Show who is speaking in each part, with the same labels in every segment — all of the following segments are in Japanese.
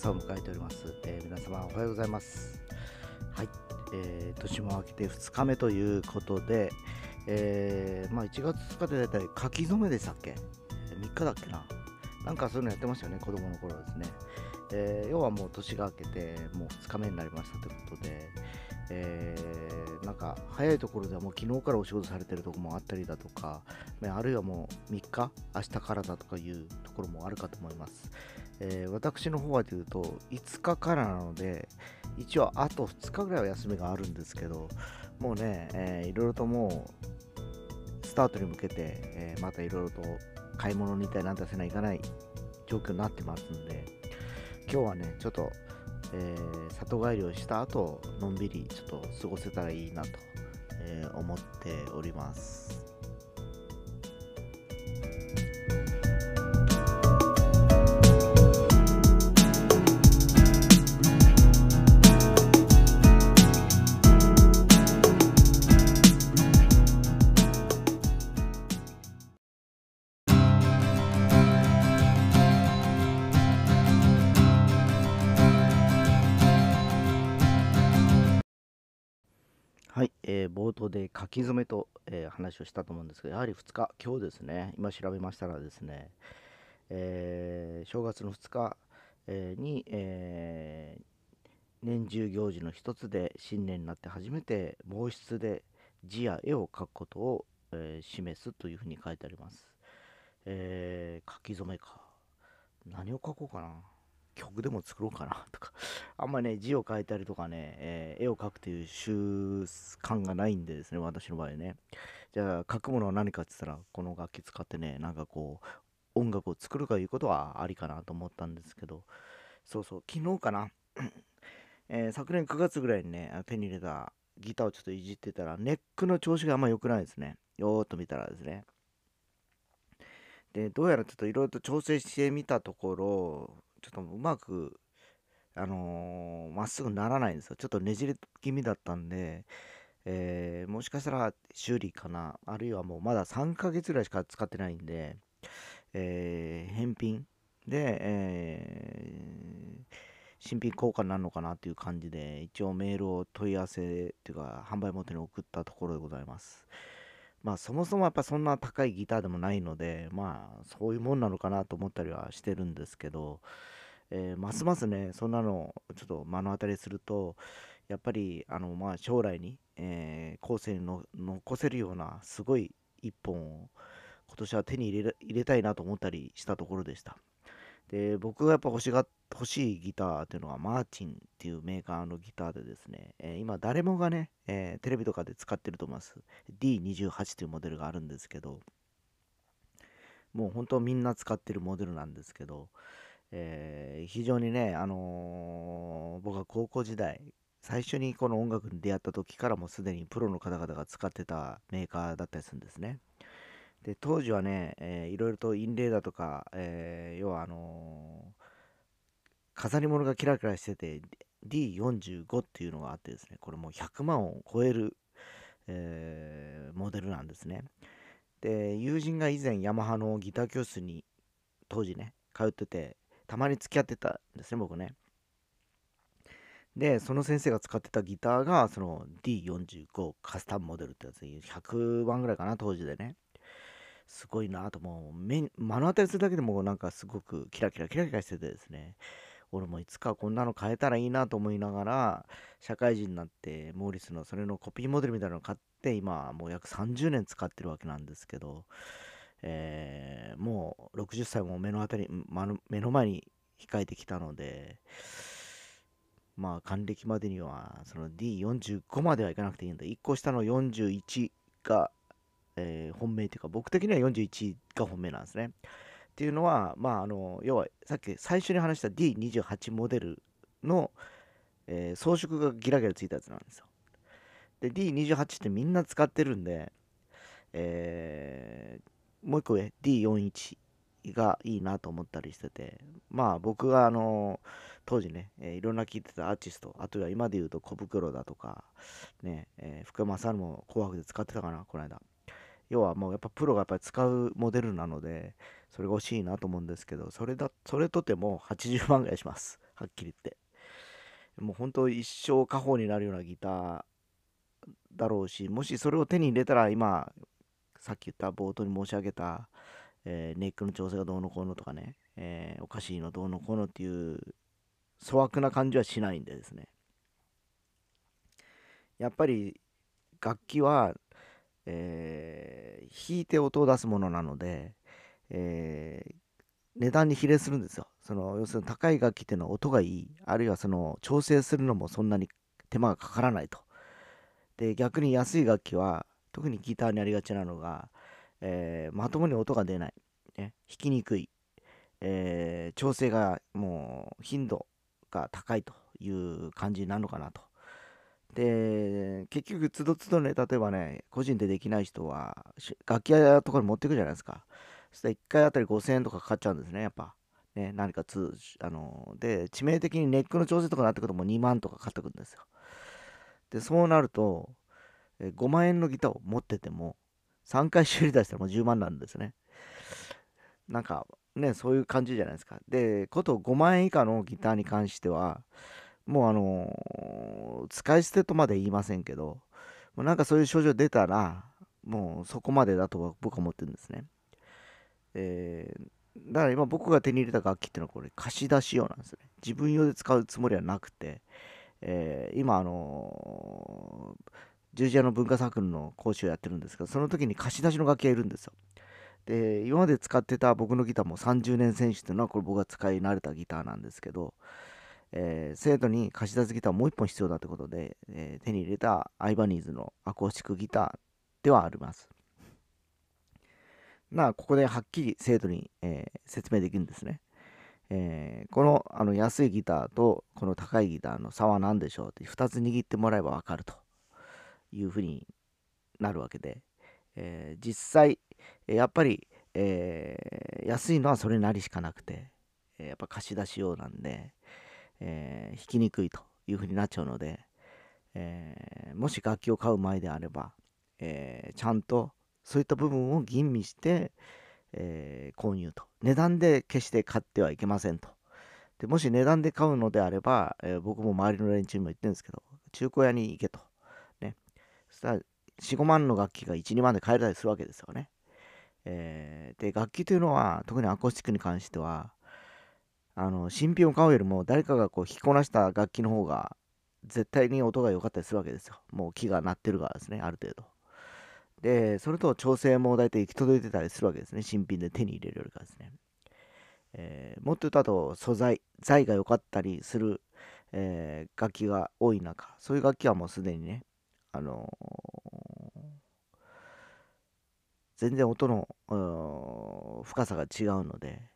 Speaker 1: 朝を迎えております、えー、皆様おはようございます。はい、えー、年も明けて2日目ということで、えー、まあ1月2日でだいたい書き初めでしたっけ？3日だっけな？なんかそういうのやってましたよね子供の頃ですね、えー、要はもう年が明けてもう2日目になりましたということで、えー、なんか早いところではもう昨日からお仕事されてるとこもあったりだとか、あるいはもう3日、明日からだとかいうところもあるかと思います。えー、私の方はというと5日からなので一応あと2日ぐらいは休みがあるんですけどもうね、えー、いろいろともうスタートに向けて、えー、またいろいろと買い物に行ったりなんてせないかない状況になってますんで今日はねちょっと、えー、里帰りをした後のんびりちょっと過ごせたらいいなと、え、思っております。えー、冒頭で書き初めと、えー、話をしたと思うんですけど、やはり2日、今日ですね、今調べましたらですね、えー、正月の2日、えに、え年中行事の一つで新年になって初めて毛筆で字や絵を描くことを、え示すというふうに書いてあります。え書き初めか。何を書こうかな。曲でも作ろうかなとか あんまりね、字を書いたりとかね、えー、絵を描くという習慣がないんでですね、私の場合ね。じゃあ、書くものは何かって言ったら、この楽器使ってね、なんかこう、音楽を作るかいうことはありかなと思ったんですけど、そうそう、昨日かな、えー、昨年9月ぐらいにね、手に入れたギターをちょっといじってたら、ネックの調子があんま良くないですね。よーっと見たらですね。で、どうやらちょっといろいろと調整してみたところ、ちょっとうまく、あのー、まっすぐならないんですよ。ちょっとねじれ気味だったんで、えー、もしかしたら修理かな、あるいはもうまだ3ヶ月ぐらいしか使ってないんで、えー、返品で、えー、新品交換になるのかなっていう感じで、一応メールを問い合わせっていうか、販売元に送ったところでございます。まあそもそもやっぱそんな高いギターでもないので、まあそういうもんなのかなと思ったりはしてるんですけど、えー、ますますね、そんなのちょっと目の当たりすると、やっぱりあの、まあ、将来に、えー、後世にの残せるようなすごい一本を今年は手に入れ入れたいなと思ったりしたところでした。で、僕がやっぱ欲しが欲しいギターっていうのはマーチンっていうメーカーのギターでですね、えー、今誰もがね、えー、テレビとかで使ってると思います。D28 というモデルがあるんですけど、もう本当みんな使ってるモデルなんですけど、えー、非常にね、あのー、僕は高校時代、最初にこの音楽に出会った時からもすでにプロの方々が使ってたメーカーだったりするんですね。で、当時はね、えー、いろいろとインレーだとか、えー、要はあのー、飾り物がキラキラしてて、D45 っていうのがあってですね、これもう100万を超える、えー、モデルなんですね。で、友人が以前ヤマハのギター教室に当時ね、通ってて、たまに付き合ってたんですね、僕ね。で、その先生が使ってたギターが、その D45 カスタムモデルってやつ、100万ぐらいかな、当時でね。すごいなと、もう目、目の当たりするだけでもなんかすごくキラキラキラキラしててですね。俺もいつかこんなの買えたらいいなと思いながら、社会人になって、モーリスのそれのコピーモデルみたいなのを買って、今、もう約30年使ってるわけなんですけど、えー、もう60歳も目の当たり、目の前に控えてきたので、まあ、還暦までには、その D45 まではいかなくていいんだ。1個下の41が、えー、本命というか、僕的には41が本命なんですね。っていうのは、まあ、あの、要は、さっき最初に話した D28 モデルの、えー、装飾がギラギラついたやつなんですよ。で、D28 ってみんな使ってるんで、えー、もう一個上、D41 がいいなと思ったりしてて、まあ僕があの、当時ね、えー、いろんな聴いてたアーティスト、あとは今で言うと小袋だとか、ね、えー、福山さんも紅白で使ってたかな、この間。要はもうやっぱプロがやっぱり使うモデルなので、それが欲しいなと思うんですけど、それだ、それとても80万ぐらいします。はっきり言って。もう本当一生家宝になるようなギターだろうし、もしそれを手に入れたら今、さっき言った冒頭に申し上げた、えー、ネックの調整がどうのこうのとかね、えー、おかしいのどうのこうのっていう粗悪な感じはしないんでですね。やっぱり楽器は、えー、弾いて音を出すものなので、えー、値段に比例するんですよ。その要するに高い楽器っていうのは音がいい、あるいはその調整するのもそんなに手間がかからないと。で、逆に安い楽器は、特にギターにありがちなのが、えー、まともに音が出ない、ね、弾きにくい、えー、調整がもう頻度が高いという感じになるのかなと。で、結局、つどつどね、例えばね、個人でできない人は、楽器屋とかに持ってくじゃないですか。そしたら1回あたり5000円とかかかっちゃうんですね、やっぱ。ね、何かつ、あの、で、致命的にネックの調整とかになってくるともう2万とかかかってくるんですよ。で、そうなると、5万円のギターを持ってても、3回修理出したらもう10万なんですね。なんか、ね、そういう感じじゃないですか。で、こと5万円以下のギターに関しては、もうあの、使い捨てとまで言いませんけど、もうなんかそういう症状出たら、もうそこまでだとは僕は思ってるんですね。えー、だから今僕が手に入れた楽器っていうのはこれ貸し出し用なんですね。自分用で使うつもりはなくて、えー、今あのー、十字架の文化サークルの講師をやってるんですけど、その時に貸し出しの楽器がいるんですよ。で、今まで使ってた僕のギターも30年選手っていうのはこれ僕が使い慣れたギターなんですけど、えー、生徒に貸し出すギターもう一本必要だってことで、えー、手に入れたアイバニーズのアコースティックギターではあります。まあ、ここではっきり生徒に、えー、説明できるんですね。えー、このあの安いギターとこの高いギターの差は何でしょうって2つ握ってもらえばわかるというふうになるわけで、えー、実際やっぱり、えー、安いのはそれなりしかなくて、えやっぱ貸し出し用なんで、え弾きにくいというふうになっちゃうので、えもし楽器を買う前であれば、えちゃんとそういった部分を吟味して、え、購入と。値段で決して買ってはいけませんと。でもし値段で買うのであれば、え、僕も周りの連中にも言ってるんですけど、中古屋に行けと。ね。そしたら、4、5万の楽器が1、2万で買えたりするわけですよね。え、で、楽器というのは、特にアコースティックに関しては、あの、新品を買うよりも、誰かがこう、弾きこなした楽器の方が、絶対に音が良かったりするわけですよ。もう木が鳴ってるからですね、ある程度。で、それと調整も大体行き届いてたりするわけですね。新品で手に入れるよりかですね。えー、もっと言うとあと素材、材が良かったりする、えー、楽器が多い中、そういう楽器はもうすでにね、あのー、全然音の深さが違うので、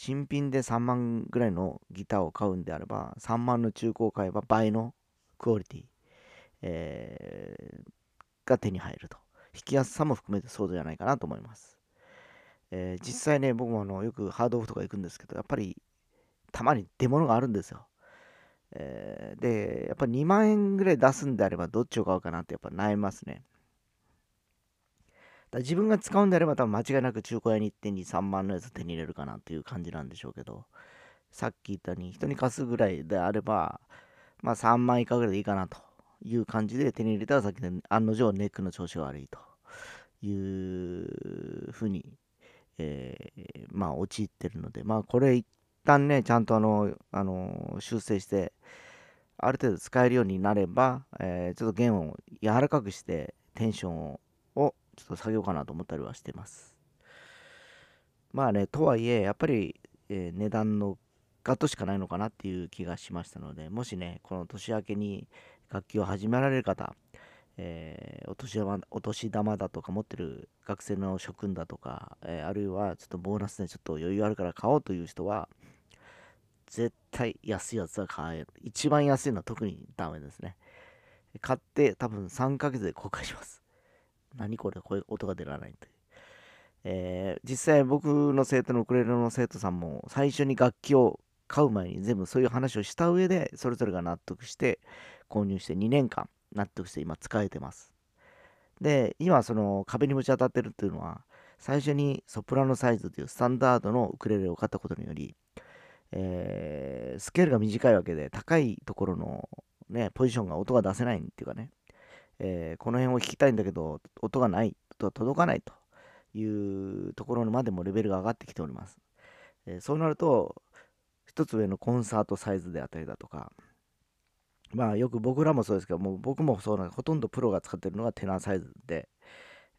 Speaker 1: 新品で3万ぐらいのギターを買うんであれば、3万の中古を買えば倍のクオリティ、えー、が手に入ると。弾きやすさも含めてそうじゃないかなと思います。えー、実際ね、僕もあのよくハードオフとか行くんですけど、やっぱりたまに出物があるんですよ。えー、で、やっぱ2万円ぐらい出すんであればどっちを買うかなってやっぱ悩みますね。だ自分が使うんであれば多分間違いなく中古屋に行って2、3万のやつ手に入れるかなっていう感じなんでしょうけど、さっき言ったように人に貸すぐらいであれば、まあ3万以下ぐらいでいいかなという感じで手に入れたらさっきの案の定ネックの調子が悪いと。いうふうに、えー、まあ陥ってるので、まあこれ一旦ね、ちゃんとあの、あの修正して、ある程度使えるようになれば、えー、ちょっと弦を柔らかくしてテンションをちょっと下げようかなと思ったりはしてます。まあね、とはいえ、やっぱり、えー、値段のガットしかないのかなっていう気がしましたので、もしね、この年明けに楽器を始められる方、えー、お年玉お年玉だとか持ってる学生の諸君だとか、えー、あるいはちょっとボーナスでちょっと余裕あるから買おうという人は、絶対安いやつは買える。一番安いのは特にダメですね。買って多分3ヶ月で公開します。何これ、こういう音が出らないという。えー、実際僕の生徒のウクレレの生徒さんも最初に楽器を買う前に全部そういう話をした上でそれぞれが納得して購入して2年間納得して今使えてます。で、今その壁にぶち当たってるっていうのは、最初にソプラノサイズというスタンダードのウクレレを買ったことにより、えー、スケールが短いわけで高いところの、ね、ポジションが音が出せないっていうかね、えー、この辺を弾きたいんだけど音がないと届かないというところまでもレベルが上がってきております、えー、そうなると一つ上のコンサートサイズであったりだとかまあよく僕らもそうですけどもう僕もそうなんほとんどプロが使ってるのがテナーサイズで、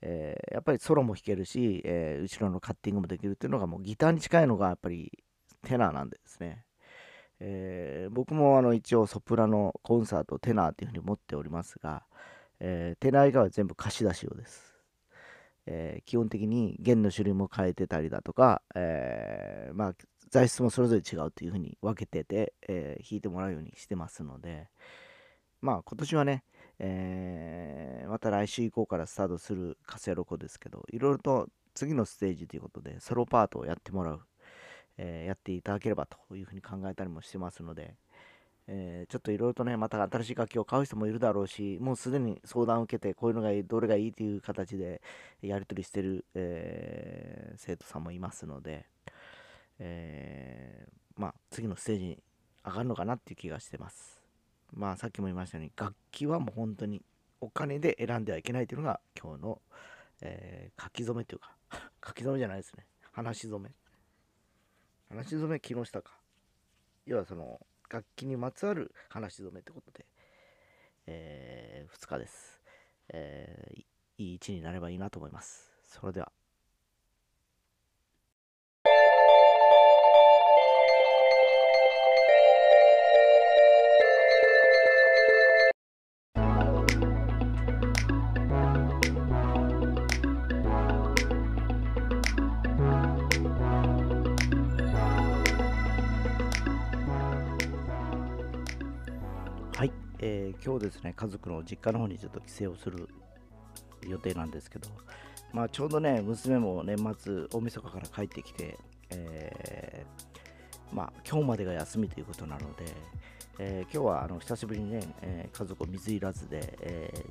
Speaker 1: えー、やっぱりソロも弾けるし、えー、後ろのカッティングもできるっていうのがもうギターに近いのがやっぱりテナーなんですね。えー、僕もあの一応ソプラノコンサートテナーっていうふうに持っておりますが、えー、テナー以外は全部貸し出し用です。えー、基本的に弦の種類も変えてたりだとか、えまあ、材質もそれぞれ違うというふうに分けてて、え弾いてもらうようにしてますので、まあ今年はね、えまた来週以降からスタートするカセロコですけど、いろいろと次のステージということで、ソロパートをやってもらう。え、やっていただければというふうに考えたりもしてますので、えー、ちょっといろいろとね、また新しい楽器を買う人もいるだろうし、もうすでに相談を受けて、こういうのがいい、どれがいいという形でやり取りしてる、えー、生徒さんもいますので、えまあ、次のステージに上がるのかなっていう気がしてます。まあ、さっきも言いましたように、楽器はもう本当にお金で選んではいけないというのが今日の、え書き初めというか、書き初めじゃないですね。話し初め。話し初め木下か。要はその、楽器にまつわる話し初めってことで、えー、2日です。えー、いい位置になればいいなと思います。それでは。えー、今日ですね、家族の実家の方にちょっと帰省をする予定なんですけど、まあ、ちょうどね、娘も年末、大晦日から帰ってきて、えー、まあ、今日までが休みということなので、えー、今日はあの久しぶりにね、え家族を水入らずで、え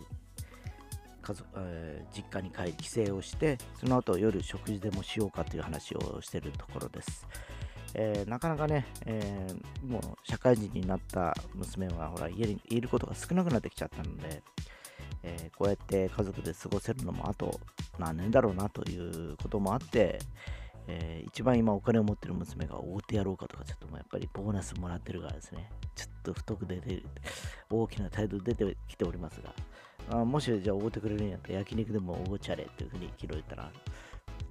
Speaker 1: 家族え実家に帰り帰省をしてその後夜食事でもしようかという話をしているところです。えー、なかなかね、えー、もう社会人になった娘はほら家にいることが少なくなってきちゃったので、えー、こうやって家族で過ごせるのもあと何年だろうなということもあって、え一番今お金を持ってる娘が大手やろうかとかちょっともやっぱりボーナスもらってるからですね。ちょっと太く出て大きな態度出てきておりますがあもしじゃあおごってくれるんやったら焼肉でもおごちゃれっていうふうに昨日言ったら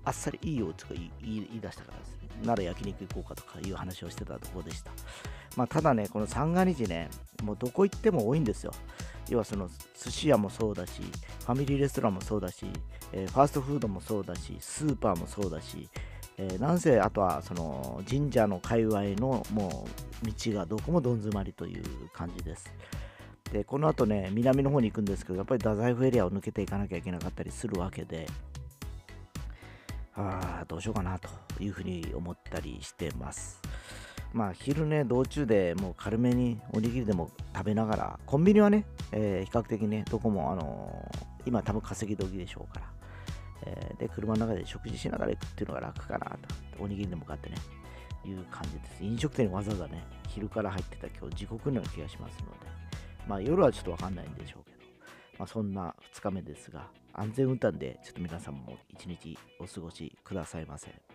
Speaker 1: あっさりいいよとか言い出したからですねなら焼肉行こうかとかいう話をしてたところでした。まあ、ただね、この三が日ね、もうどこ行っても多いんですよ。要はその寿司屋もそうだし、ファミリーレストランもそうだし、えー、ファーストフードもそうだし、スーパーもそうだし、えー、なんせあとはその神社の界隈のもう道がどこもどん詰まりという感じです。で、この後ね、南の方に行くんですけど、やっぱり太宰府エリアを抜けていかなきゃいけなかったりするわけで、あどうしようかなというふうに思ったりしてます。まあ昼ね、道中でもう軽めにおにぎりでも食べながら、コンビニはね、えー、比較的ね、どこもあのー、今多分稼ぎ時でしょうから、えー、で、車の中で食事しながら行くっていうのが楽かなと、おにぎりでも買ってね、いう感じです。飲食店にわざわざね、昼から入ってた今日地獄のような気がしますので、まあ夜はちょっとわかんないんでしょうけど、まあそんな2日目ですが、安全運転でちょっと皆さんも一日お過ごしくださいませ。